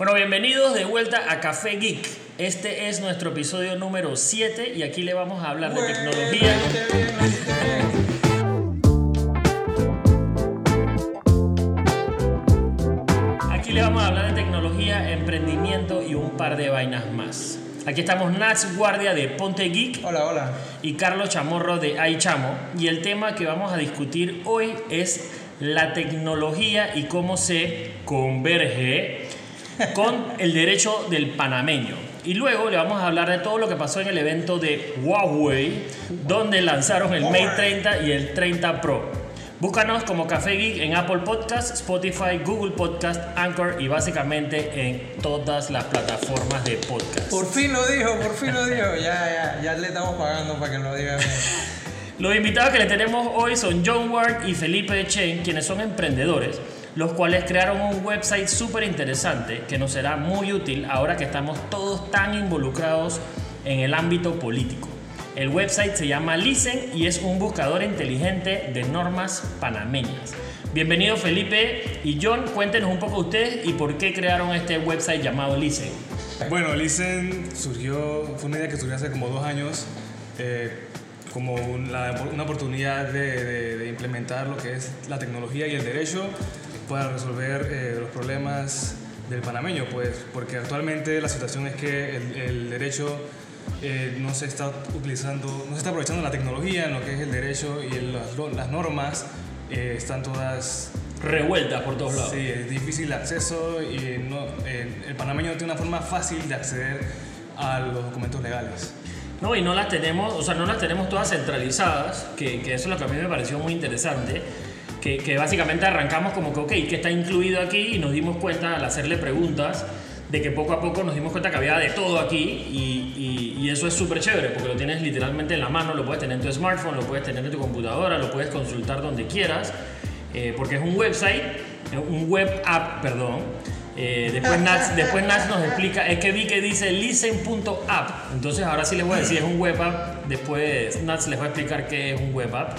Bueno, bienvenidos de vuelta a Café Geek. Este es nuestro episodio número 7 y aquí le vamos a hablar de tecnología. Aquí le vamos a hablar de tecnología, emprendimiento y un par de vainas más. Aquí estamos Nats Guardia de Ponte Geek Hola, hola. y Carlos Chamorro de iChamo. Y el tema que vamos a discutir hoy es la tecnología y cómo se converge con el derecho del panameño. Y luego le vamos a hablar de todo lo que pasó en el evento de Huawei, donde lanzaron el Mate 30 y el 30 Pro. Búscanos como Café Geek en Apple Podcast, Spotify, Google Podcast, Anchor y básicamente en todas las plataformas de podcast. Por fin lo dijo, por fin lo dijo. Ya, ya, ya le estamos pagando para que lo diga. Los invitados que le tenemos hoy son John Ward y Felipe Chen, quienes son emprendedores, los cuales crearon un website súper interesante que nos será muy útil ahora que estamos todos tan involucrados en el ámbito político. El website se llama Listen y es un buscador inteligente de normas panameñas. Bienvenido Felipe y John, cuéntenos un poco ustedes y por qué crearon este website llamado Listen. Bueno, Listen surgió, fue una idea que surgió hace como dos años, eh, como un- la- una oportunidad de- de implementar lo que es la tecnología y el derecho para resolver eh, los problemas del panameño, pues, porque actualmente la situación es que el, el derecho eh, no se está utilizando, no se está aprovechando la tecnología en lo que es el derecho y el- las, las normas eh, están todas Revueltas por todos lados. Sí, es difícil el acceso y no, eh, el panameño no tiene una forma fácil de acceder a los documentos legales. No, y no las tenemos, o sea, no las tenemos todas centralizadas, que, que eso es lo que a mí me pareció muy interesante, que, que básicamente arrancamos como que, ok, ¿qué está incluido aquí? Y nos dimos cuenta al hacerle preguntas de que poco a poco nos dimos cuenta que había de todo aquí y, y- y eso es súper chévere porque lo tienes literalmente en la mano, lo puedes tener en tu smartphone, lo puedes tener en tu computadora, lo puedes consultar donde quieras, eh, porque es un website, un web app, perdón. Eh, después, Nats, después Nats nos explica, es que vi que dice listen.app, entonces ahora sí les voy a decir es un web app, después Nats les va a explicar qué es un web app.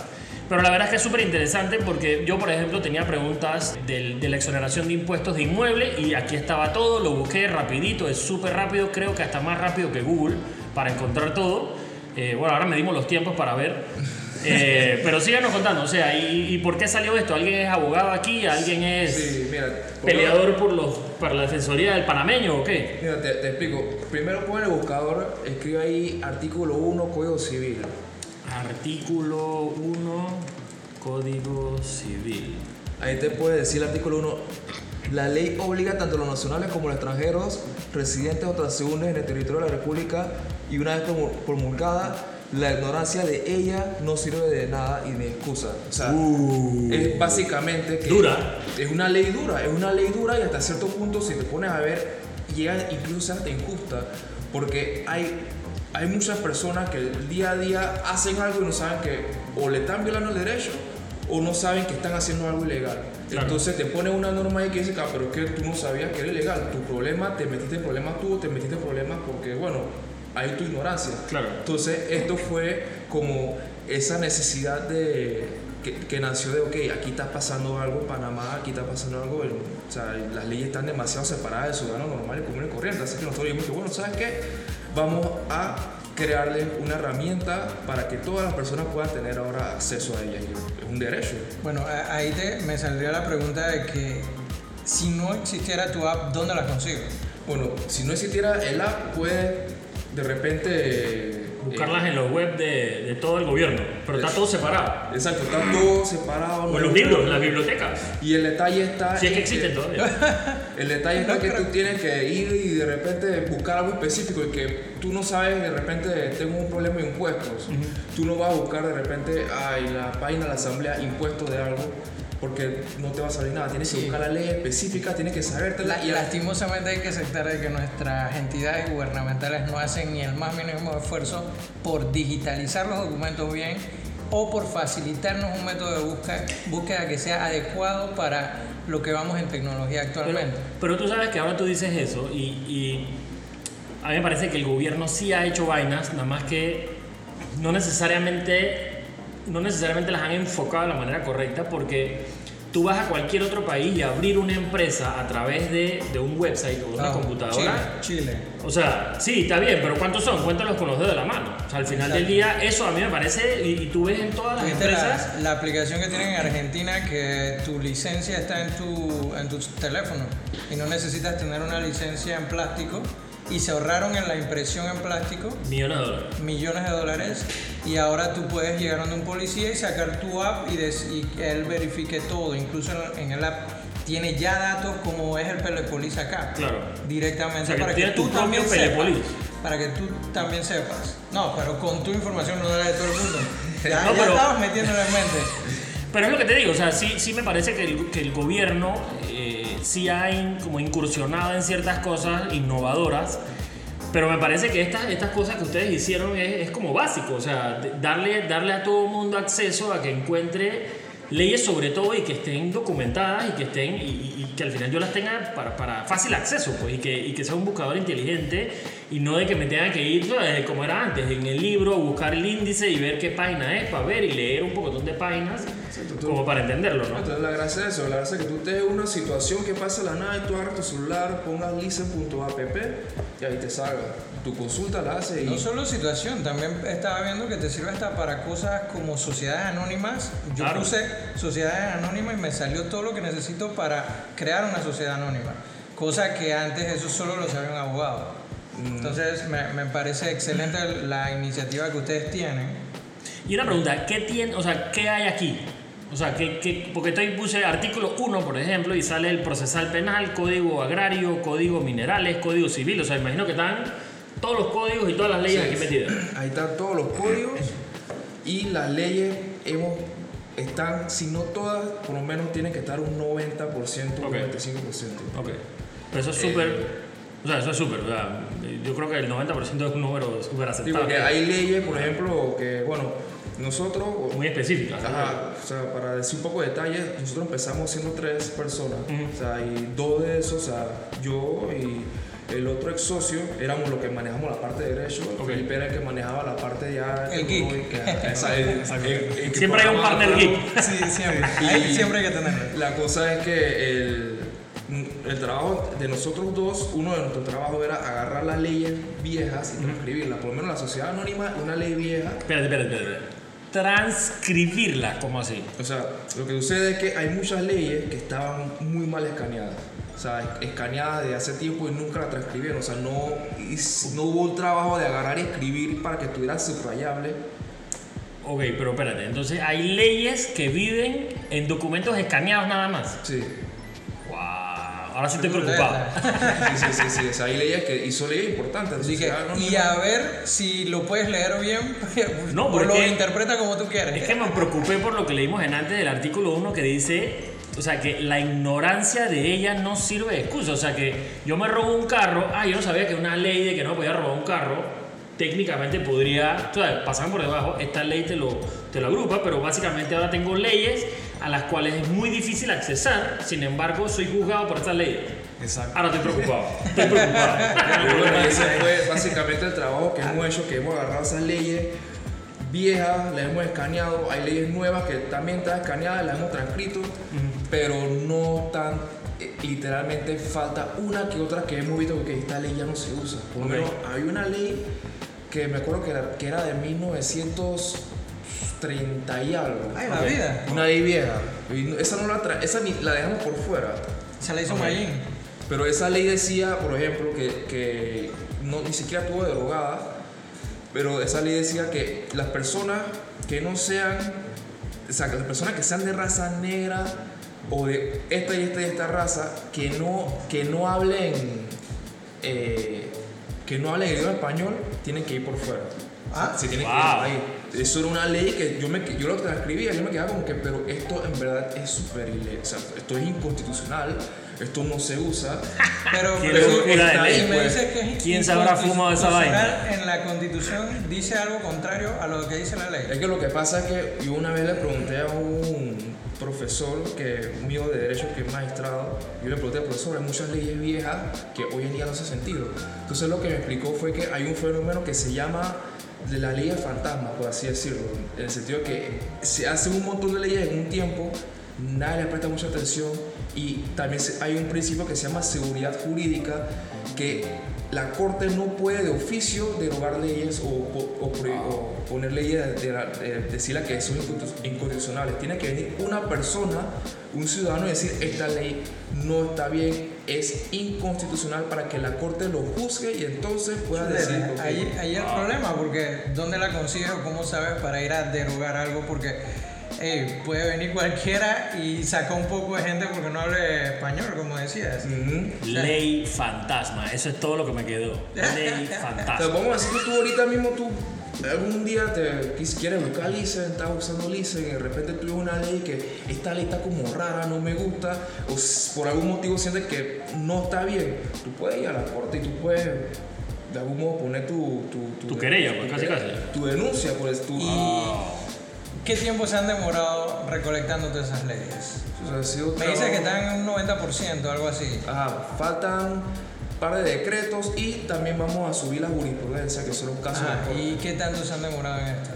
Pero la verdad es que es súper interesante porque yo, por ejemplo, tenía preguntas del- de la exoneración de impuestos de inmueble y aquí estaba todo, lo busqué rapidito, es súper rápido, creo que hasta más rápido que Google para encontrar todo. Eh, bueno, ahora medimos los tiempos para ver. Eh, pero síganos contando, o sea, ¿y, y por qué salió esto? ¿Alguien es abogado aquí? ¿Alguien es Sí, mira, peleador por los, para la defensoría del panameño o qué? Mira, te, te explico. Primero pon el buscador, escribe ahí artículo 1, Código Civil. Artículo 1, Código Civil. Ahí te puede decir el artículo 1. La ley obliga tanto a los nacionales como a los extranjeros, residentes o transeúntes en el territorio de la República y una vez promu- promulgada, la ignorancia de ella no sirve de nada y de excusa. O sea, es básicamente que Dura. es una ley dura, es una ley dura y hasta cierto punto si te pones a ver llega incluso hasta injusta porque hay hay muchas personas que el día a día hacen algo y no saben que o le están violando el derecho o no saben que están haciendo algo ilegal. Claro. Entonces te pone una norma ahí que dice, "Ah, pero es que tú no sabías que era ilegal. Tu problema, te metiste en problemas tú, te metiste en problemas porque, bueno, hay tu ignorancia. Claro. Entonces, esto fue como esa necesidad de que, que nació de, ok, aquí está pasando algo en Panamá, aquí está pasando algo, en- o sea, las leyes están demasiado separadas del ciudadano normal y común y corriente. Así que nosotros dijimos que, bueno, ¿sabes qué? Vamos a crearle una herramienta para que todas las personas puedan tener ahora acceso a ella. Es un derecho. Bueno, ahí te, me saldría la pregunta de que si no existiera tu app, ¿dónde la consigo? Bueno, si no existiera el app, puede de repente... eh, Buscarlas en los web de, de todo el gobierno, pero está todo separado. Exacto, está todo separado. O los hay- libros, en las bibliotecas. Y el detalle está. Si es que en existen todavía. El detalle está que tú tienes que ir y de repente buscar algo específico y que tú no sabes, de repente tengo un problema de impuestos. Tú no vas a buscar de repente, ay, la página de la asamblea, impuestos de algo, porque no te va a salir nada. Tienes Sí. que buscar la ley específica, tienes que sabértela. La- y lastimosamente hay que aceptar de que nuestras entidades gubernamentales no hacen ni el más mínimo esfuerzo por digitalizar los documentos bien o por facilitarnos un método de búsqueda, búsqueda que sea adecuado para lo que vamos en tecnología Pero, actualmente. pero tú sabes que ahora tú dices eso y, y a mí me parece que el gobierno sí ha hecho vainas, nada más que no necesariamente, no necesariamente las han enfocado de la manera correcta porque tú vas a cualquier otro país y abrir una empresa a través de, de un website o de una computadora. Chile, Chile. O sea, sí, está bien, pero ¿cuántos son? Cuéntalos con los dedos de la mano. O sea, al final del día, eso a mí me parece, y, y tú ves en todas las ¿Viste empresas. la, la aplicación que tienen en Argentina que tu licencia está en tu, en tu teléfono y no necesitas tener una licencia en plástico y se ahorraron en la impresión en plástico Millones de dólares. millones de dólares y ahora tú puedes llegar donde un policía y sacar tu app y, des- y que él verifique todo, incluso en, en el app tiene ya datos como es el Pelepolis acá. Claro. Directamente O sea, que para que tú también sepas. Para que tú también sepas. No, pero con tu información no la de todo el mundo. Ya, No, ya pero- estabas metiéndolo en mente. Pero es lo que te digo, o sea, sí, sí me parece que el, que el gobierno eh, sí ha in- como incursionado en ciertas cosas innovadoras, pero me parece que estas, estas cosas que ustedes hicieron es, es como básico, o sea, darle, darle a todo el mundo acceso a que encuentre leyes sobre todo y que estén documentadas y que estén y, y- y que al final yo las tenga para, para fácil acceso pues y que, y que sea un buscador inteligente y no de que me tenga que ir como era antes en el libro buscar el índice y ver qué página es para ver y leer un poco de páginas tú- como para entenderlo ¿no? Entonces la gracia es eso, la gracia es que tú estés en una situación que pasa la nada y tú agarras tu celular, pongas listen.app y ahí te salga. Tu consulta la hace y... No solo situación, también estaba viendo que te sirve hasta para cosas como sociedades anónimas. Yo Claro. puse sociedades anónimas y me salió todo lo que necesito para crear una sociedad anónima. Cosa que antes eso solo lo sabía un abogado. Mm. Entonces me, me parece excelente la iniciativa que ustedes tienen. y una pregunta ¿qué tiene o sea qué hay aquí? o sea, ¿qué, qué- porque estoy puse artículo 1, por ejemplo, y sale el procesal penal, código agrario, código minerales, código civil. O sea, imagino que están todos los códigos y todas las leyes Sí. aquí metidas. Ahí están todos los códigos y las leyes hemos, están, si no todas, por lo menos tienen que estar un 90%, un Ok. 95%. Ok. Pero eso es súper. O sea, eso es súper. o sea, yo creo que el 90% es un número súper aceptable. porque hay leyes, por ejemplo, que, bueno, nosotros, Muy específicas. Ajá, o sea, para decir un poco de detalles, nosotros empezamos siendo tres personas, o sea, y dos de esos, o sea, yo y el otro ex socio éramos los que manejamos la parte de derecho, Ok. Felipe era el que manejaba la parte ya El geek. tecnológica, esa- el- el- el que Siempre hay un partner geek. Sí, siempre. Ahí siempre hay que tenerlo. La cosa es que el, el trabajo de nosotros dos, uno de nuestros trabajos era agarrar las leyes viejas y transcribirlas. Por lo menos la sociedad anónima es una ley vieja. Espérate, espérate, espérate. Transcribirla, ¿cómo así? O sea, lo que sucede es que hay muchas leyes que estaban muy mal escaneadas. O sea, escaneadas de hace tiempo y nunca la transcribieron. O sea, no, no hubo un trabajo de agarrar y escribir para que estuviera subrayable. Ok, pero espérate. Entonces, hay leyes que viven en documentos escaneados nada más. Sí. Wow. Ahora sí estoy preocupado. Sí, sí, sí, sí. O sea, hay leyes que, y son leyes importantes. Así que, Sociedad anónima- y a ver si lo puedes leer bien, No, o porque- lo interpreta como tú quieres. Es que me preocupé por lo que leímos en antes del artículo 1 que dice, o sea, que la ignorancia de ella no sirve de excusa. O sea, que yo me robo un carro, ah, yo no sabía que una ley de que no podía robar un carro, técnicamente podría, o sea, pasan por debajo, esta ley te lo, te lo agrupa, pero básicamente ahora tengo leyes a las cuales es muy difícil accesar, sin embargo, soy juzgado por estas leyes. Exacto. Ahora estoy preocupado, estoy preocupado. Ese fue básicamente el trabajo que hemos hecho, que hemos agarrado esas leyes viejas, las hemos escaneado, hay leyes nuevas que también están escaneadas, las hemos transcrito, pero no tan, eh, literalmente falta una que otra que hemos visto que esta ley ya no se usa. Por lo Ok. menos hay una ley que me acuerdo que era, que era de 1930 y algo. Ay, la Ok. vida. Una ley vieja. Y esa no la tra- esa ni la dejamos por fuera. Se la hizo Ok. Mayín. Pero esa ley decía, por ejemplo, que, que no, ni siquiera estuvo derogada, pero esa ley decía que las personas que no sean, o sea, que las personas que sean de raza negra o de esta y esta y esta raza, que no, que no hablen, eh, que no hablen idioma español, tienen que ir por fuera. Ah. se tienen Wow. que ir ahí. Eso era una ley que yo, me, yo lo transcribía, yo me quedaba como que, pero esto en verdad es súper ilegal, o sea, esto es inconstitucional, esto no se usa. Pero, pero está- ley, me pues. dices que es ¿Quién se habrá fumado esa vaina? En la constitución dice algo contrario a lo que dice la ley. Es que lo que pasa es que yo una vez le pregunté a un profesor que mío de derecho que es magistrado, yo le pregunté, profesor, hay muchas leyes viejas que hoy en día no hace sentido. Entonces lo que me explicó fue que hay un fenómeno que se llama de las leyes fantasma, por así decirlo, en el sentido de que se hacen un montón de leyes en un tiempo nadie le presta mucha atención y también hay un principio que se llama seguridad jurídica que la Corte no puede de oficio derogar leyes o, o- o pre- o poner leyes, de, de, que son inconstitu- inconstitucionales. Tiene que venir una persona, un ciudadano, y decir esta ley no está bien, es inconstitucional para que la Corte lo juzgue y entonces pueda decir... Ahí, ahí el problema, porque ¿dónde la consigues o cómo sabes para ir a derogar algo? Porque hey, puede venir cualquiera y saca un poco de gente porque no hable español, como decías. Ley fantasma, eso es todo lo que me quedó. Ley fantasma. vamos a decir que tú ahorita mismo tú algún día te quieres buscar Listen, estás usando Listen y de repente tú ves una ley que esta ley está como rara, no me gusta, o por algún motivo sientes que no está bien, tú puedes ir a la corte y tú puedes de algún modo poner tu... Tu, Tu querella, pues, casi, casi. Tu denuncia, pues tu... Y- ¿Qué tiempo se han demorado recolectando todas esas leyes? o sea, Me dice que están en un 90%, algo así. Ajá, faltan un par de decretos y también vamos a subir la jurisprudencia, que son los casos corte. ¿Y qué tanto se han demorado en esto?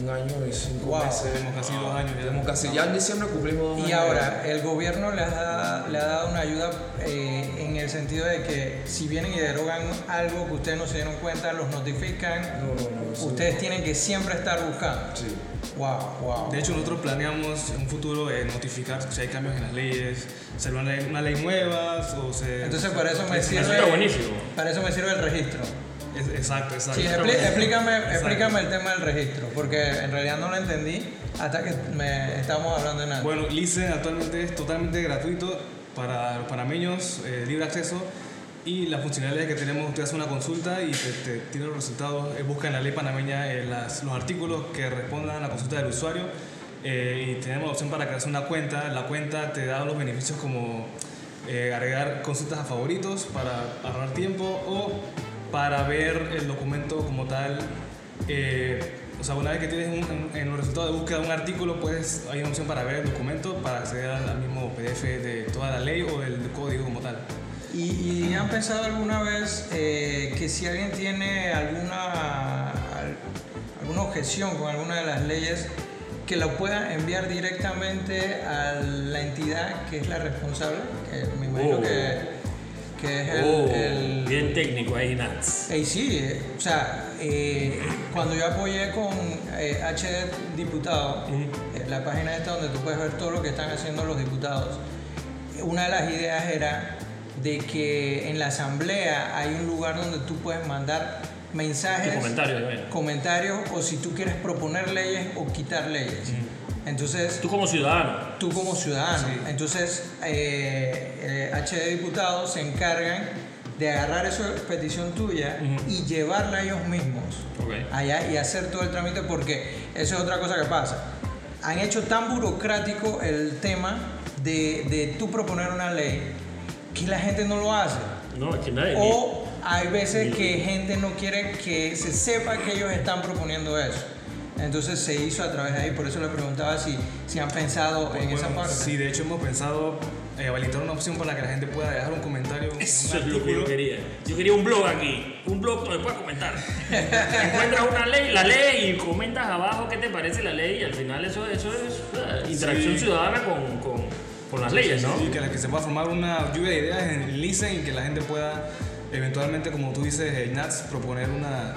Un año y cinco Wow. meses. Tenemos casi dos años ya. Tenemos casi, ya en diciembre cumplimos dos años. Y ahora, el gobierno le ha, le ha dado una ayuda eh, en el sentido de que si vienen y derogan algo que ustedes no se dieron cuenta, los notifican, No, no, no. ustedes tienen que siempre estar buscando. Sí. Wow, wow. De hecho, nosotros planeamos en un futuro eh, notificar si hay cambios en las leyes, hacer una ley, una ley nueva o se... Entonces para eso me sirve. buenísimo. Para eso me sirve el registro. Es- exacto, exacto. Sí, expli- explícame, Exacto. explícame el tema del registro, porque en realidad no lo entendí hasta que me estábamos hablando en algo. Bueno, Listen actualmente es totalmente gratuito para los panameños, eh, libre acceso. Y la funcionalidad que tenemos, usted hace una consulta y te, te tiene los resultados, eh, busca en la ley panameña eh, las- los artículos que respondan a la consulta del usuario eh, y tenemos la opción para crearse una cuenta. La cuenta te da los beneficios como eh, agregar consultas a favoritos para ahorrar tiempo o para ver el documento como tal. eh, o sea, una vez que tienes un- en, en los resultados de búsqueda un artículo, pues hay una opción para ver el documento, para acceder al, mismo PDF de toda la ley o del código como tal. ¿Y, y han pensado alguna vez eh, que si alguien tiene alguna, al- alguna objeción con alguna de las leyes, que lo pueda enviar directamente a la entidad que es la responsable? Que me imagino Oh. que, que es el... Oh, el- bien técnico ahí, Nats. Ey, sí, eh, o sea, eh, cuando yo apoyé con eh, HD Diputado, eh, la página esta donde tú puedes ver todo lo que están haciendo los diputados, una de las ideas era de que en la asamblea hay un lugar donde tú puedes mandar mensajes, Tu comentario, bueno. comentarios o si tú quieres proponer leyes o quitar leyes. Entonces, Tú como ciudadano. tú como ciudadano. Entonces, eh, eh, HD Diputados se encargan de agarrar esa petición tuya y llevarla a ellos mismos allá y hacer todo el trámite porque eso es otra cosa que pasa. Han hecho tan burocrático el tema de, de tú proponer una ley que la gente no lo hace. No, es que nadie. O hay veces que gente no quiere que se sepa que ellos están proponiendo eso. Entonces se hizo a través de ahí, por eso le preguntaba si, si han pensado en esa Bueno, parte. Sí, de hecho hemos pensado eh, habilitar una opción para que la gente pueda dejar un comentario. en Eso un es lo que yo quería. Yo quería un blog aquí. Un blog donde puedas comentar. Encuentras una ley, la ley y comentas abajo qué te parece la ley y al final eso, eso es eh, interacción Sí. ciudadana con, con, con las leyes, ¿no? Sí, que, la- que se pueda formar una lluvia de ideas en Listen y que la gente pueda eventualmente, como tú dices, eh, Nats, proponer una,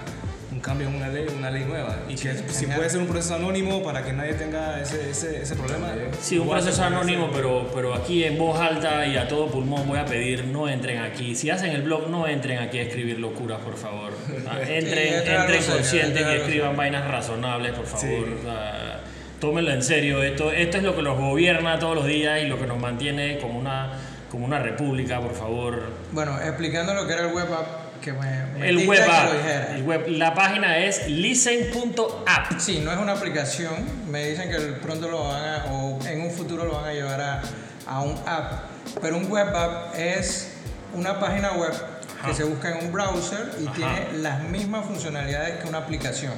un cambio en una ley, una ley nueva. Y que si puede ser un proceso anónimo para que nadie tenga ese, ese, ese problema. Sí, un proceso anónimo, pero, pero aquí en voz alta y a todo pulmón voy a pedir no entren aquí. Si hacen el blog, no entren aquí a escribir locuras, por favor. Sí, entren, entren conscientes y escriban vainas razonables, por favor. Sí. O sea, tómenlo en serio. Esto, esto es lo que nos gobierna todos los días y lo que nos mantiene como una, como una república, por favor. Bueno, explicando lo que era el web app, que me, me El web que app. lo dijera. el web- la página es listen.app. Sí, no es una aplicación. Me dicen que pronto lo van a, o en un futuro lo van a llevar a, a un app. Pero un web app es una página web que Ajá. se busca en un browser y Ajá. tiene las mismas funcionalidades que una aplicación.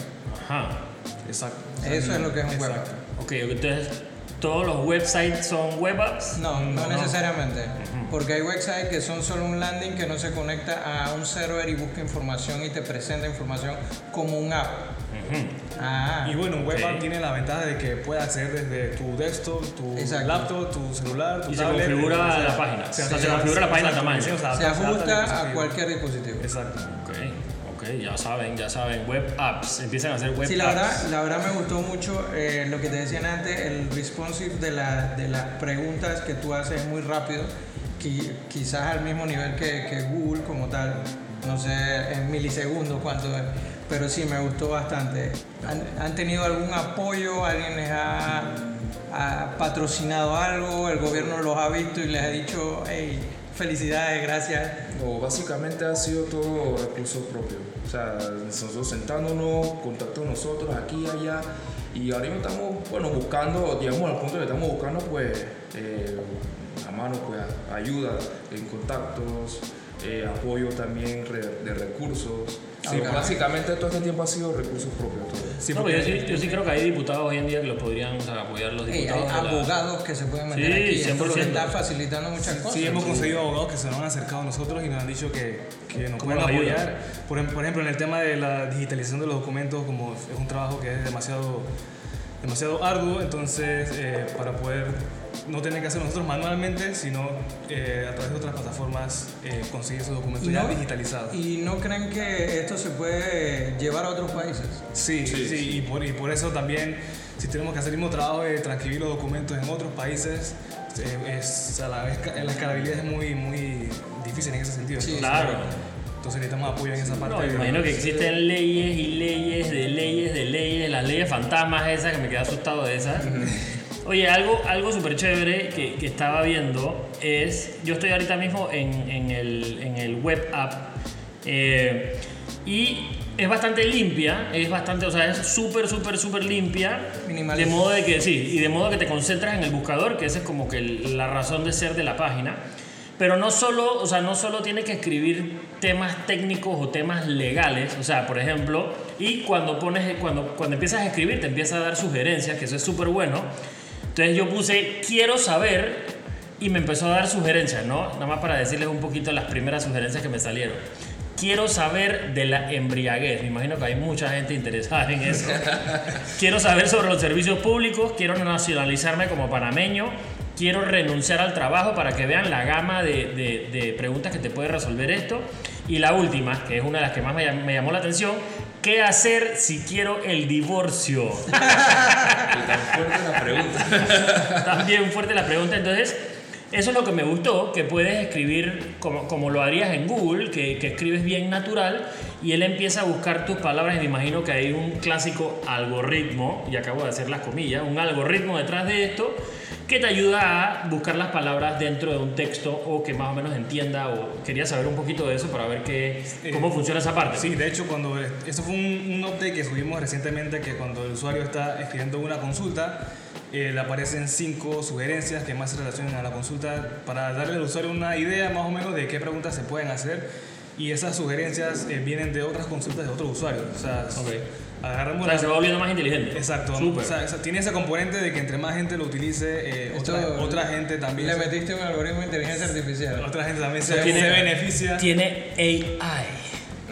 Ajá. Exacto. Eso es lo que es un web Exacto. app. Ok, entonces todos los websites son web apps. No, no, necesariamente. Porque hay websites que son solo un landing que no se conecta a un server y busca información y te presenta información como un app. Ah, Y bueno, un web app tiene la ventaja de que puede acceder desde tu desktop, tu Exacto. laptop, tu celular, tu Y se tablet, configura donde sea. la página. O sea, se configura la página al exacto, tamaño. sí, o sea, se ajusta a cualquier dispositivo. Exacto. Ok, ok, ya saben, ya saben. Web apps, empiezan a hacer web Sí, la apps. verdad, la verdad me gustó mucho eh, lo que te decían antes, el responsive de, la, de las preguntas que tú haces es muy rápido, qui- quizás al mismo nivel que, que Google como tal, no sé en milisegundos cuánto es, pero sí me gustó bastante. ¿Han, han tenido algún apoyo? ¿Alguien les ha, ha patrocinado algo? ¿El gobierno los ha visto y les ha dicho, hey, felicidades, gracias? O básicamente ha sido todo recursos propios. O sea, nosotros sentándonos, contacto nosotros aquí y allá. Y ahora mismo estamos, bueno, buscando, digamos, al punto que estamos buscando, pues, eh, a mano, pues, ayuda en contactos, eh, apoyo también re- de recursos. Sí, Ok. básicamente todo este tiempo ha sido recursos propios. Todo. Sí, No, yo, sí, yo sí creo que hay diputados hoy en día que los podrían o sea, apoyar los Hey, hay diputados. de la- abogados que se pueden meter Sí, aquí. Esto 100%. está facilitando muchas cosas. Sí, hemos conseguido abogados que se nos han acercado a nosotros y nos han dicho que, que nos ¿Cómo pueden apoyar. Por, por ejemplo, en el tema de la digitalización de los documentos, como es un trabajo que es demasiado, demasiado arduo, entonces eh, para poder no tener que hacer nosotros manualmente, sino eh, a través de otras plataformas eh, conseguir esos documentos Y ya no- digitalizados. ¿Y no creen que esto se puede llevar a otros países? Sí, sí, Sí. y, por, y por eso también, si tenemos que hacer el mismo trabajo de transcribir los documentos en otros países, eh, es, a la vez la escalabilidad es muy, muy difícil en ese sentido. Sí, Entonces, Claro. Entonces necesitamos apoyo en esa parte. No, me imagino que existen leyes y leyes de leyes de leyes, las leyes fantasmas esas, que me quedé asustado de esas. Oye, algo, algo súper chévere que, que estaba viendo es, yo estoy ahorita mismo en, en el, en el web app eh, y es bastante limpia, es bastante, o sea, es súper, súper, súper limpia. De Minimalista. modo de que, sí, y de modo que te concentras en el buscador, que esa es como que el- la razón de ser de la página. Pero no solo, o sea, no solo tienes que escribir temas técnicos o temas legales, o sea, por ejemplo, y cuando pones, cuando, cuando empiezas a escribir te empieza a dar sugerencias, que eso es súper bueno. Entonces yo puse, quiero saber, y me empezó a dar sugerencias, ¿no? Nada más para decirles un poquito las primeras sugerencias que me salieron. Quiero saber de la embriaguez. Me imagino que hay mucha gente interesada en eso. Quiero saber sobre los servicios públicos. Quiero nacionalizarme como panameño. Quiero renunciar al trabajo para que vean la gama de, de- de preguntas que te puede resolver esto. Y la última, que es una de las que más me, me llamó la atención. ¿Qué hacer si quiero el divorcio? Tan fuerte la pregunta. También fuerte la pregunta. Entonces, eso es lo que me gustó, que puedes escribir como, como lo harías en Google, que, que escribes bien natural y él empieza a buscar tus palabras y me imagino que hay un clásico algoritmo, y acabo de hacer las comillas, un algoritmo detrás de esto que te ayuda a buscar las palabras dentro de un texto o que más o menos entienda o quería saber un poquito de eso para ver qué, cómo funciona esa parte. Sí, de hecho, cuando eso fue un, un update que subimos recientemente, que cuando el usuario está escribiendo una consulta, eh, le aparecen cinco sugerencias que más se relacionan a la consulta para darle al usuario una idea más o menos de qué preguntas se pueden hacer. Y esas sugerencias eh, vienen de otras consultas de otros usuarios. O sea, Ok. O agarramos sea, la- se va volviendo más inteligente. Exacto. Súper. O sea, o sea, tiene ese componente de que entre más gente lo utilice, eh, Esto- otra, otra gente también. Le metiste un algoritmo de inteligencia artificial. otra gente también se, Tiene- se beneficia. Tiene AI.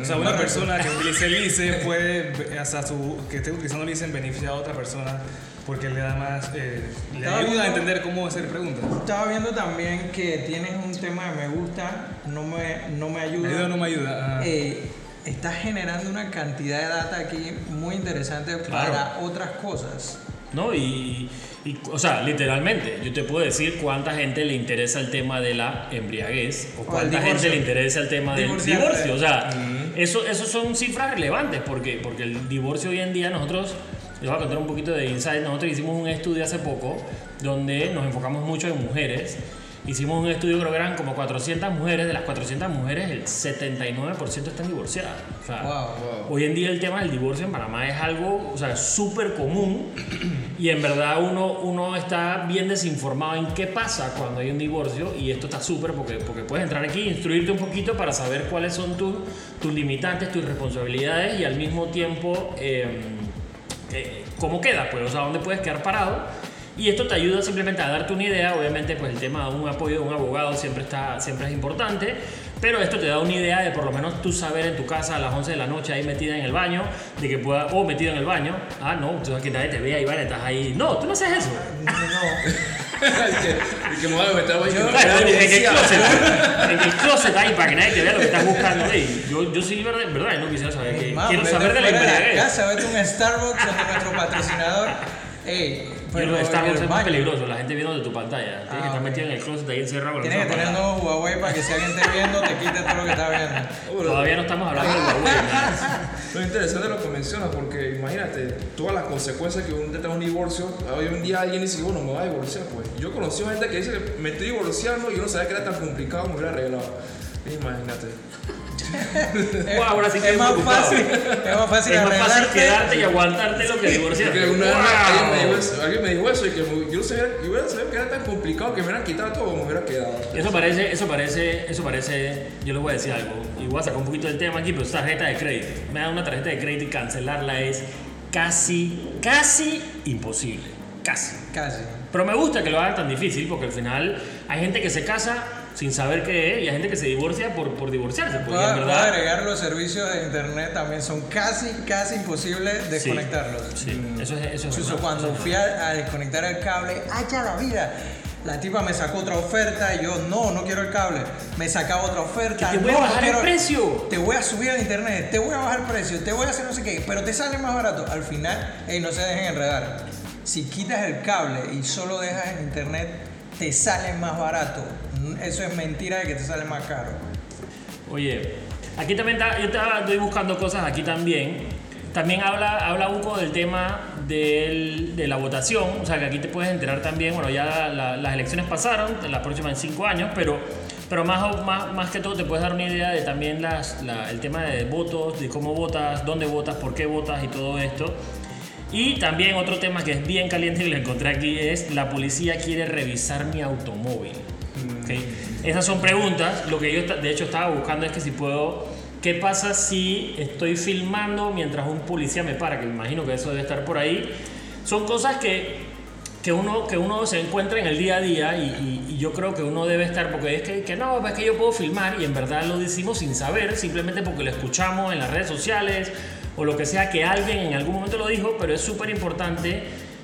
O sea, una persona que utilice el ICE puede, hasta su, que esté utilizando el ICE en beneficio a otra persona porque le da más, eh, le ayuda a viendo- entender cómo hacer preguntas. Estaba viendo también que tienes un tema de me gusta, no me, no me ¿Me ayuda. ayuda o no me ayuda? Ah. Eh, estás generando una cantidad de data aquí muy interesante Claro. para otras cosas. ¿no? Y, y, o sea, literalmente, yo te puedo decir cuánta gente le interesa el tema de la embriaguez o el cuánta gente le interesa el tema del divorcio. O sea, eso, eso son cifras relevantes porque, porque el divorcio hoy en día nosotros, les voy a contar un poquito de insight, nosotros hicimos un estudio hace poco donde nos enfocamos mucho en mujeres. Hicimos un estudio, creo que eran como 400 mujeres, de las 400 mujeres el 79% están divorciadas. O sea, Wow. Hoy en día el tema del divorcio en Panamá es algo, o sea, súper común y en verdad uno, uno está bien desinformado en qué pasa cuando hay un divorcio y esto está súper porque, porque puedes entrar aquí, instruirte un poquito para saber cuáles son tus, tus limitantes, tus responsabilidades y al mismo tiempo eh, eh, cómo queda, pues, o sea, dónde puedes quedar parado. Y esto te ayuda simplemente a darte una idea. Obviamente, pues el tema de un apoyo de un abogado siempre, está, siempre es importante. Pero esto te da una idea de por lo menos tú saber en tu casa a las 11 de la noche ahí metida en el baño, de que pueda, o metido en el baño. Ah, no, tú sabes que nadie te vea y vale, estás ahí. No, tú no haces eso. No. y, que, y que me voy a meter ahí. Claro, en, el closet, en el closet ahí para que nadie te vea lo que estás buscando. Ey, yo, yo sí, verdad, verdad, no quisiera saber. Que, Más, quiero saber de la embriaguez. casa, vete a un Starbucks donde nuestro patrocinador. Ey, Pero en el es más baño. peligroso, la gente viendo de tu pantalla. Tienes que estar metido en el closet ahí encerrado Tienes que tener nuevo Huawei para que si alguien esté viendo, te quite todo lo que está viendo. Todavía no estamos hablando de Huawei. Lo interesante lo que mencionas, porque imagínate todas las consecuencias que un tener un divorcio. Hoy en día alguien dice, bueno, me voy a divorciar. Pues yo conocí gente que dice que me estoy divorciando y yo no sabía que era tan complicado, me hubiera arreglado. Imagínate. Wow, ahora sí que es más preocupado. fácil, es más fácil Es más fácil quedarte y aguantarte lo que divorciarte. Vez alguien, me dijo Wow. eso, alguien me dijo eso y que yo no sabía, yo sabido que era tan complicado que me hubieran quitado todo, me hubiera quedado. Eso parece, eso parece, eso parece, yo les voy a decir algo, y voy a sacar un poquito del tema aquí, pero es tarjeta de crédito. Me dan una tarjeta de crédito y cancelarla es casi, casi imposible. Casi. Casi. Pero me gusta que lo hagan tan difícil porque al final hay gente que se casa sin saber qué es y hay gente que se divorcia por, por divorciarse. Porque en verdad. agregar los servicios de internet también son casi, casi imposibles desconectarlos. Sí, eso es, eso es Incluso verdad. cuando fui a, a desconectar el cable, ¡hacha la vida! La tipa me sacó otra oferta y yo, no, no quiero el cable. Me sacaba otra oferta. Que te voy a "No, no bajar el quiero- precio". Te voy a subir al internet, te voy a bajar el precio, te voy a hacer no sé qué, pero te sale más barato. Al final, ey, no se dejen enredar. Si quitas el cable y solo dejas el internet, te sale más barato. Eso es mentira de que te sale más caro. Oye, aquí también yo estoy buscando cosas aquí también. También habla, habla Uco del tema de la votación, o sea que aquí te puedes enterar también, bueno, ya la- las elecciones pasaron, las próximas en cinco años, pero, pero más, más, más que todo te puedes dar una idea de también las, la- el tema de votos, de cómo votas, dónde votas, por qué votas y todo esto. Y también otro tema que es bien caliente y lo encontré aquí es la policía quiere revisar mi automóvil. ¿ok? Esas son preguntas. Lo que yo de hecho estaba buscando es que si puedo, ¿qué pasa si estoy filmando mientras un policía me para? Que me imagino que eso debe estar por ahí. Son cosas que, que, uno, que uno se encuentra en el día a día y, y- y yo creo que uno debe estar, porque es que, que no, es que yo puedo filmar y en verdad lo decimos sin saber, simplemente porque lo escuchamos en las redes sociales o lo que sea que alguien en algún momento lo dijo, pero es súper importante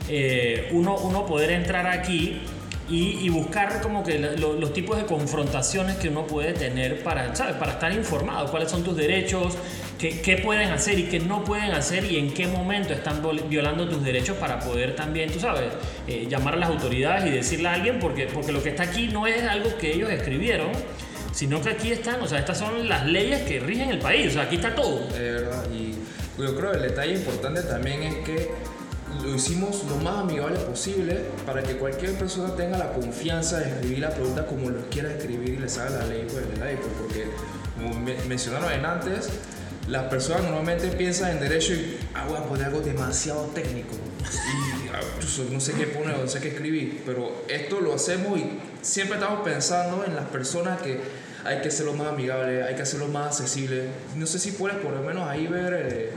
eh, uno, uno poder entrar aquí y, y buscar como que lo- los tipos de confrontaciones que uno puede tener para, ¿sabes? para estar informado, cuáles son tus derechos, qué, qué pueden hacer y qué no pueden hacer y en qué momento están viol- violando tus derechos para poder también, tú sabes, eh, llamar a las autoridades y decirle a alguien, porque, porque lo que está aquí no es algo que ellos escribieron, sino que aquí están, o sea, estas son las leyes que rigen el país, o sea, aquí está todo. De verdad, y yo creo que el detalle importante también es que lo hicimos lo más amigable posible para que cualquier persona tenga la confianza de escribir la pregunta como lo quiera escribir y le salga la ley, pues, la ley, porque como me- mencionaron en antes, las personas normalmente piensan en derecho y ah, voy a poner algo demasiado técnico y ah, no sé qué poner, no sé qué escribir, pero esto lo hacemos y siempre estamos pensando en las personas que hay que hacerlo más amigable, hay que hacerlo más accesible. No sé si puedes por lo menos ahí ver eh,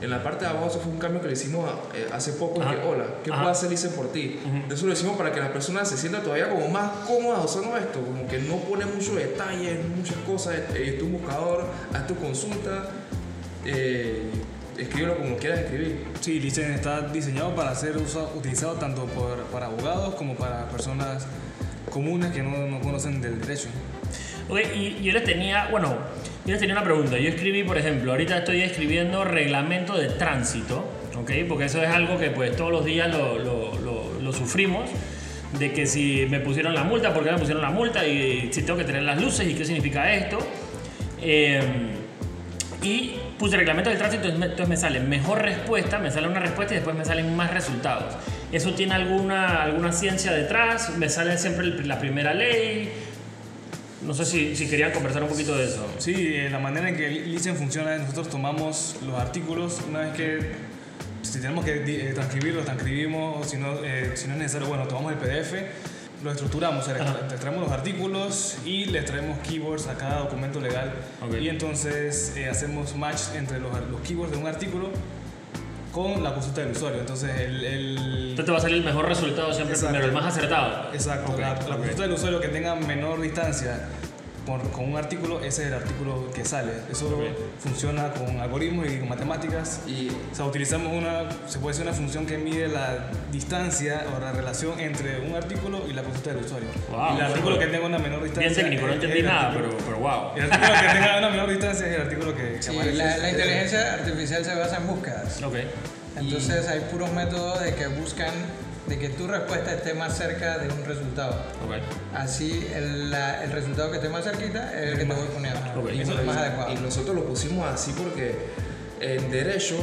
en la parte de abajo, eso fue un cambio que le hicimos eh, hace poco, Ajá. que hola, ¿qué Ajá. puedo hacer Lice por ti? Eso lo hicimos para que las personas se sientan todavía como más cómodas usando esto, como que no pone muchos detalles, muchas cosas, eh, es tu buscador, haz tu consulta, eh, escríbelo como quieras escribir. Sí, Licen está diseñado para ser usa- utilizado tanto por, para abogados como para personas comunes que no, no conocen del derecho. Ok, y yo les tenía, bueno, yo les tenía una pregunta. Yo escribí, por ejemplo, ahorita estoy escribiendo reglamento de tránsito, ¿ok? Porque eso es algo que pues todos los días lo, lo- lo- lo sufrimos. De que si me pusieron la multa, ¿por qué me pusieron la multa? Y si tengo que tener las luces y qué significa esto. Eh, y puse reglamento del tránsito, entonces me, sale mejor respuesta, me sale una respuesta y después me salen más resultados. ¿Eso tiene alguna, alguna ciencia detrás? ¿Me sale siempre la primera ley? No sé si, si querían conversar un poquito de eso. Sí, eh, la manera en que Licen funciona es nosotros tomamos los artículos una vez que si tenemos que eh, transcribirlos, transcribimos, si no, eh, si no es necesario, bueno, tomamos el PDF, lo estructuramos, o sea, le le traemos los artículos y les traemos keywords a cada documento legal Ok. y entonces eh, hacemos match entre los, los keywords de un artículo con la consulta del usuario. Entonces, el, el- Entonces te va a salir el mejor resultado siempre Exacto. primero, el más acertado. Exacto, Ok, la, la ok. consulta del usuario que tenga menor distancia por- con un artículo, ese es el artículo que sale. Eso Ok. funciona con algoritmos y con matemáticas. Y O sea, utilizamos una, se puede decir una función que mide la distancia o la relación entre un artículo y la consulta del usuario. Wow, y el artículo bueno. que tenga una menor distancia. Bien técnico, no entendí nada, artículo- pero, pero wow. El artículo que tenga una menor distancia es el artículo que, que Sí, aparece. la, la inteligencia artificial se basa en búsquedas. Ok. Entonces hay puros métodos de que buscan de que tu respuesta esté más cerca de un resultado. Ok. Así el, la- el resultado que esté más cerquita es el que te voy poniendo. Ok. Y eso es más adecuado. Y nosotros lo pusimos así porque en derecho,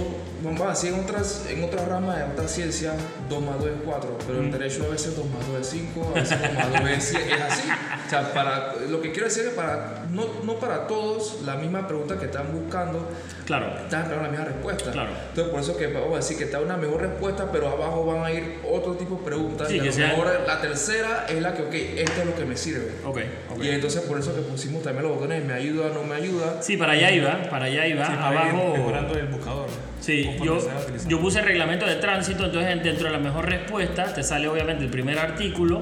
vamos a decir en otras, en otras ramas de otras ciencias, 2 más 2 es 4, pero en derecho a veces 2 más 2 es 5, a veces 2 más 2 es 7, es así. O sea, para, lo que quiero decir es que para, no, no para todos la misma pregunta que están buscando, Claro. están esperando la misma respuesta. Claro. Entonces, por eso que vamos a decir que está una mejor respuesta, pero abajo van a ir otro tipo de preguntas. Sí, y a lo mejor la tercera es la que, ok, esto es lo que me sirve. Ok. ok. Y entonces por eso que pusimos también los botones, me ayuda, no me ayuda. Sí, para allá iba, para allá iba. Sí, para Abajo. mejorando el buscador. Sí, yo, yo puse reglamento de tránsito, entonces dentro de la mejor respuesta te sale obviamente el primer artículo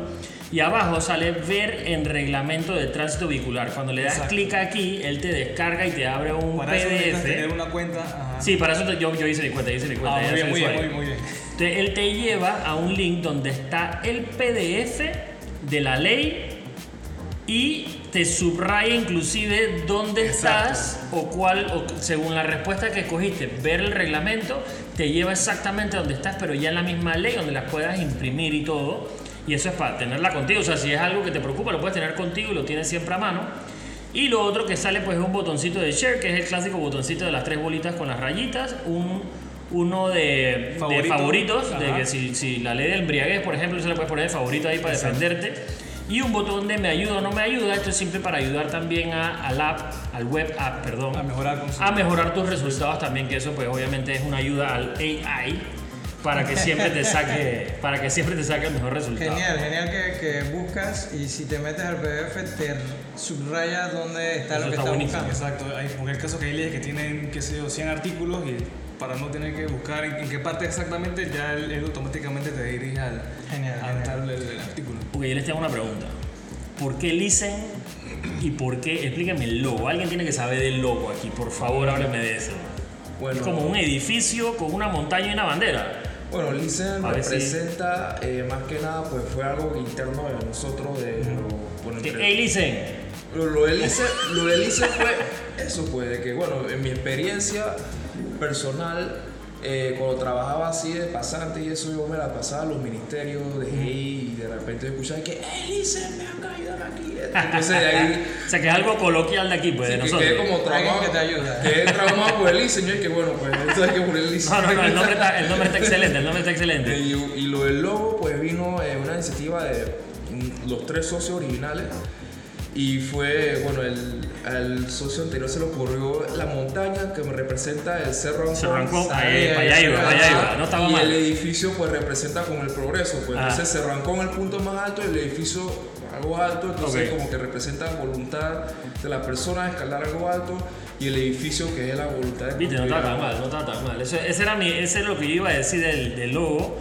y abajo sale ver en reglamento de tránsito vehicular. Cuando le das clic aquí, él te descarga y te abre un Para eso tener PDF. una cuenta. ajá. Sí, para eso te- yo, yo hice mi cuenta, hice mi cuenta. Ah, muy bien, muy bien, muy, muy bien. Entonces, él te lleva a un link donde está el PDF de la ley y te subraya inclusive dónde Exacto. estás o cuál, o según la respuesta que escogiste, ver el reglamento, te lleva exactamente a donde estás, pero ya en la misma ley, donde las puedas imprimir y todo. Y eso es para tenerla contigo. O sea, si es algo que te preocupa, lo puedes tener contigo y lo tienes siempre a mano. Y lo otro que sale pues es un botoncito de share, que es el clásico botoncito de las tres bolitas con las rayitas, un, uno de, de Favorito. favoritos, de Ajá. que si, si la ley del embriaguez, por ejemplo, se le puede poner de favorito ahí para Exacto. defenderte. Y un botón de me ayuda o no me ayuda, esto es simple para ayudar también a, al app, al web app, perdón, A mejorar a mejorar tus resultados también, que eso pues obviamente es una ayuda al AI para que siempre te saque, para que siempre te saque el mejor resultado. Genial, genial que, que buscas y si te metes al PDF te subraya dónde está Eso lo que está buenísimo. buscando. Exacto, hay, porque el caso que hay leyes que tienen, qué sé yo, 100 artículos y para no tener que buscar en, en qué parte exactamente, ya él, él automáticamente te dirige al, Genial, al genial. del, del artículo. Ok, yo les tengo una pregunta. ¿Por qué Listen y por qué? Explíquenme el logo. Alguien tiene que saber del logo aquí, por favor, hábleme de eso. Bueno, Es como un edificio con una montaña y una bandera. bueno Listen si- representa eh, más que nada, pues fue algo interno de nosotros, de lo, bueno, Que, entre- hey, Listen, Lo, lo de Lice, lo de Lice fue eso, pues, de que, bueno, en mi experiencia personal, eh, cuando trabajaba así de pasante y eso, yo me la pasaba a los ministerios de GI y de repente escuchaba que, ¡Hey, Lice, me han caído aquí! Entonces de ahí, o sea que es algo coloquial de aquí, pues, de que nosotros. quedé como traumado. que te ayuda. Quedé traumado por el Lice, y que bueno, pues, esto hay que poner Lice. No, no, no, el nombre está, el nombre está excelente, el nombre está excelente. Y, y lo del logo, pues vino eh, una iniciativa de mm, los tres socios originales. Y fue, bueno, el, al socio anterior se le ocurrió la montaña que me representa el Cerro Ancón. Cerro Ancón, Ahí, ahí, para allá ahí, iba, allá iba, no estaba y mal. el edificio pues representa con el progreso. Pues Ah. entonces Cerro Ancón el punto más alto y el edificio algo alto. Entonces Ok. como que representa la voluntad de la persona de escalar algo alto. Y el edificio que es la voluntad de Viste, no estaba tan mal, no estaba tan mal. Eso, ese, era mi, ese era lo que yo iba a decir del, del logo.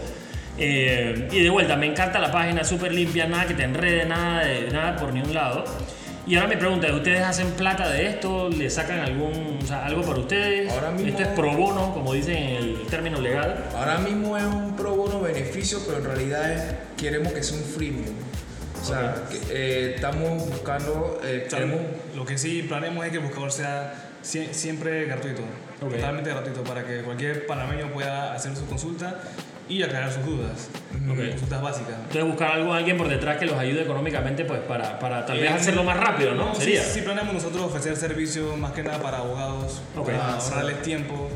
Eh, y de vuelta, me encanta la página, súper limpia, nada que te enrede, nada, de, nada por ni un lado. Y ahora mi pregunta es, ¿ustedes hacen plata de esto? ¿Le sacan algún, o sea, algo para ustedes? Ahora mismo- Esto es pro bono, como dicen en el término legal. Ahora mismo es un pro bono beneficio, pero en realidad es, queremos que sea un freemium. O sea, que, eh, estamos buscando, eh, queremos, lo que sí planeamos es que el buscador sea sie- siempre gratuito, Ok. totalmente gratuito, para que cualquier panameño pueda hacer su consulta y aclarar sus dudas, Ok. consultas básicas. Entonces buscar algo, alguien por detrás que los ayude económicamente pues para, para tal vez Eh, hacerlo más rápido, ¿no? sí, Sería. Sí, planeamos nosotros ofrecer servicios más que nada para abogados, Ok. para Ah, sí. ahorrarles tiempo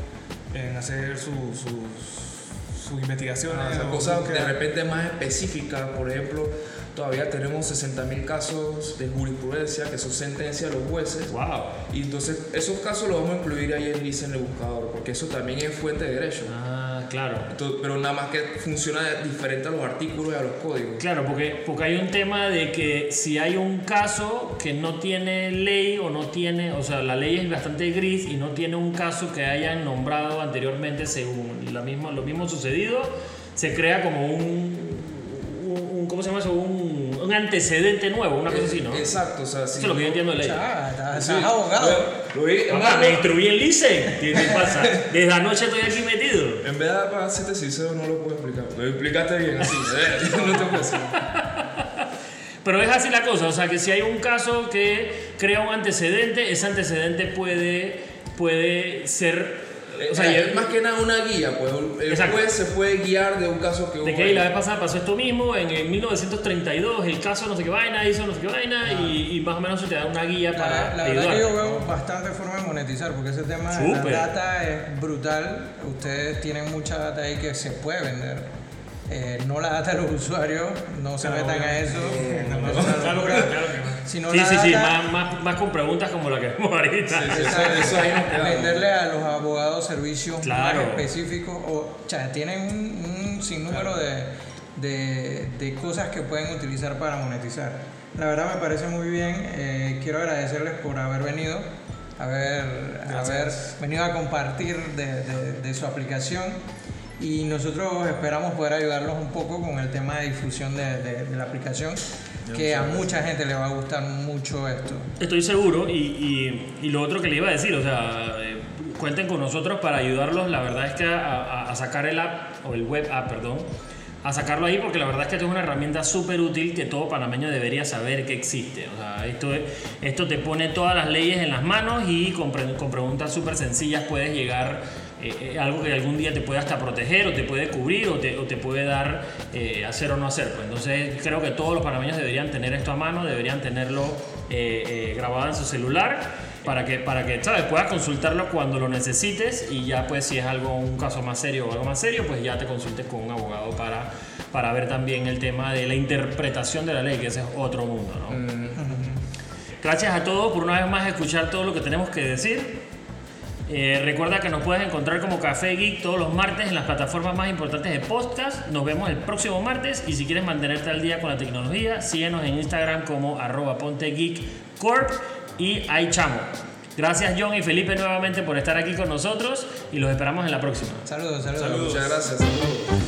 en hacer su- sus, sus investigaciones. o sea, cosas de búsqueda. repente más específicas. Por ejemplo, todavía tenemos 60.000 casos de jurisprudencia que son sentencias de los jueces. Wow. Y entonces esos casos los vamos a incluir ahí en el buscador, porque eso también es fuente de derecho. Ah, Claro. Entonces, pero nada más que funciona diferente a los artículos y a los códigos. Claro, porque, porque hay un tema de que si hay un caso que no tiene ley o no tiene, o sea, la ley es bastante gris y no tiene un caso que hayan nombrado anteriormente según la misma, lo mismo sucedido, se crea como un, un- un- ¿cómo se llama eso? Un, un antecedente nuevo, una cosa así, ¿no? Eso Exacto, o sea, si es lo que yo entiendo de ley. Estás Sí, abogado. Lo, lo vi, Papá, hermano, me instruí en LICE. ¿Qué te pasa? Desde anoche estoy aquí metido. en vez de para serte sincero, no lo puedo explicar. Lo explicaste bien así. no te puedo decir. Pero es así la cosa, o sea que si hay un caso que crea un antecedente, ese antecedente puede, puede ser... O sea, Eh, ya- más que nada una guía, pues el Exacto. juez se puede guiar de un caso que hubo. de que ahí la vez pasada pasó esto mismo, en, el 1932 el caso no sé qué vaina, hizo no sé qué vaina, y, y más o menos se te da una guía para La, verdad que yo veo ¿no? bastante forma de monetizar, porque ese tema de la data es brutal. Ustedes tienen mucha data ahí que se puede vender. Eh, no la data de los usuarios, no se metan a eso. No, es no, una claro locura. que no, claro que no. Sino Sí, la sí, sí, data- más, más, más con preguntas como la que vemos ahorita. Sí, sí. Venderle a los abogados servicios Claro. más específicos o, o sea, tienen un, un sinnúmero de, de, de cosas que pueden utilizar para monetizar. La verdad me parece muy bien. eh, quiero agradecerles por haber venido, haber, haber venido a compartir de, de- de su aplicación y nosotros esperamos poder ayudarlos un poco con el tema de difusión de, de- de la aplicación, que a mucha gente le va a gustar mucho esto. Estoy seguro y, y, y lo otro que le iba a decir, o sea, eh, cuenten con nosotros para ayudarlos, la verdad es que a, a- a sacar el app, o el web app, perdón, a sacarlo ahí porque la verdad es que esto es una herramienta súper útil que todo panameño debería saber que existe. O sea, esto, es- esto te pone todas las leyes en las manos y con, pre- con preguntas súper sencillas puedes llegar eh, eh, algo que algún día te puede hasta proteger o te puede cubrir o te, o te puede dar eh, hacer o no hacer. Pues entonces creo que todos los panameños deberían tener esto a mano, deberían tenerlo eh, eh, grabado en su celular para que, para que ¿sabes? puedas consultarlo cuando lo necesites y ya pues si es algo, un caso más serio o algo más serio, pues ya te consultes con un abogado para, para ver también el tema de la interpretación de la ley, que ese es otro mundo. ¿no? Gracias a todos por una vez más escuchar todo lo que tenemos que decir. Eh, recuerda que nos puedes encontrar como Café Geek todos los martes en las plataformas más importantes de podcast. Nos vemos el próximo martes y si quieres mantenerte al día con la tecnología, síguenos en Instagram como arroba ponte geek corp y ahí chamo. Gracias John y Felipe nuevamente por estar aquí con nosotros y los esperamos en la próxima. Saludos, saludos. Muchas gracias. saludos.